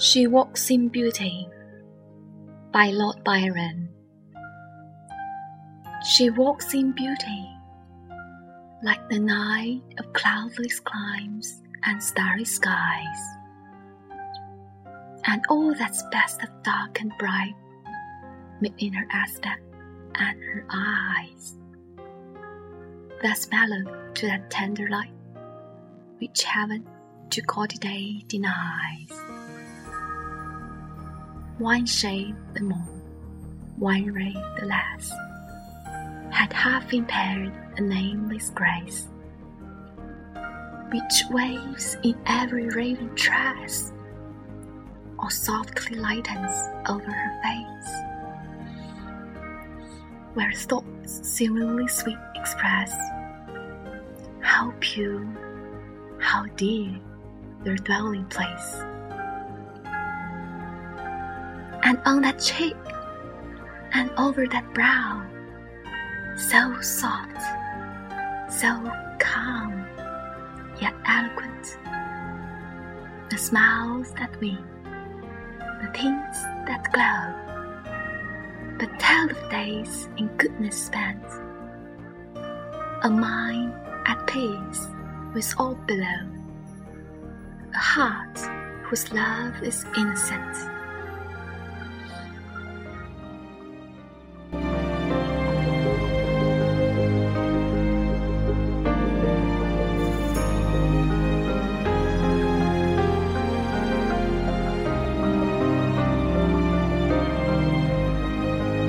She Walks in Beauty by Lord Byron. She walks in beauty, like the night of cloudless climes and starry skies, and all that's best of dark and bright, meet in her aspect and her eyes. That's mellow to that tender light, which heaven to gaudy day denies. One shade the more, one ray the less, had half impaired a nameless grace, which waves in every raven tress, or softly lightens over her face, where thoughts seemingly sweet express? How pure, how dear their dwelling place and on that cheek, and over that brow, so soft, so calm, yet eloquent. The smiles that win, the tints that glow, but tell of days in goodness spent, a mind at peace with all below, a heart whose love is innocent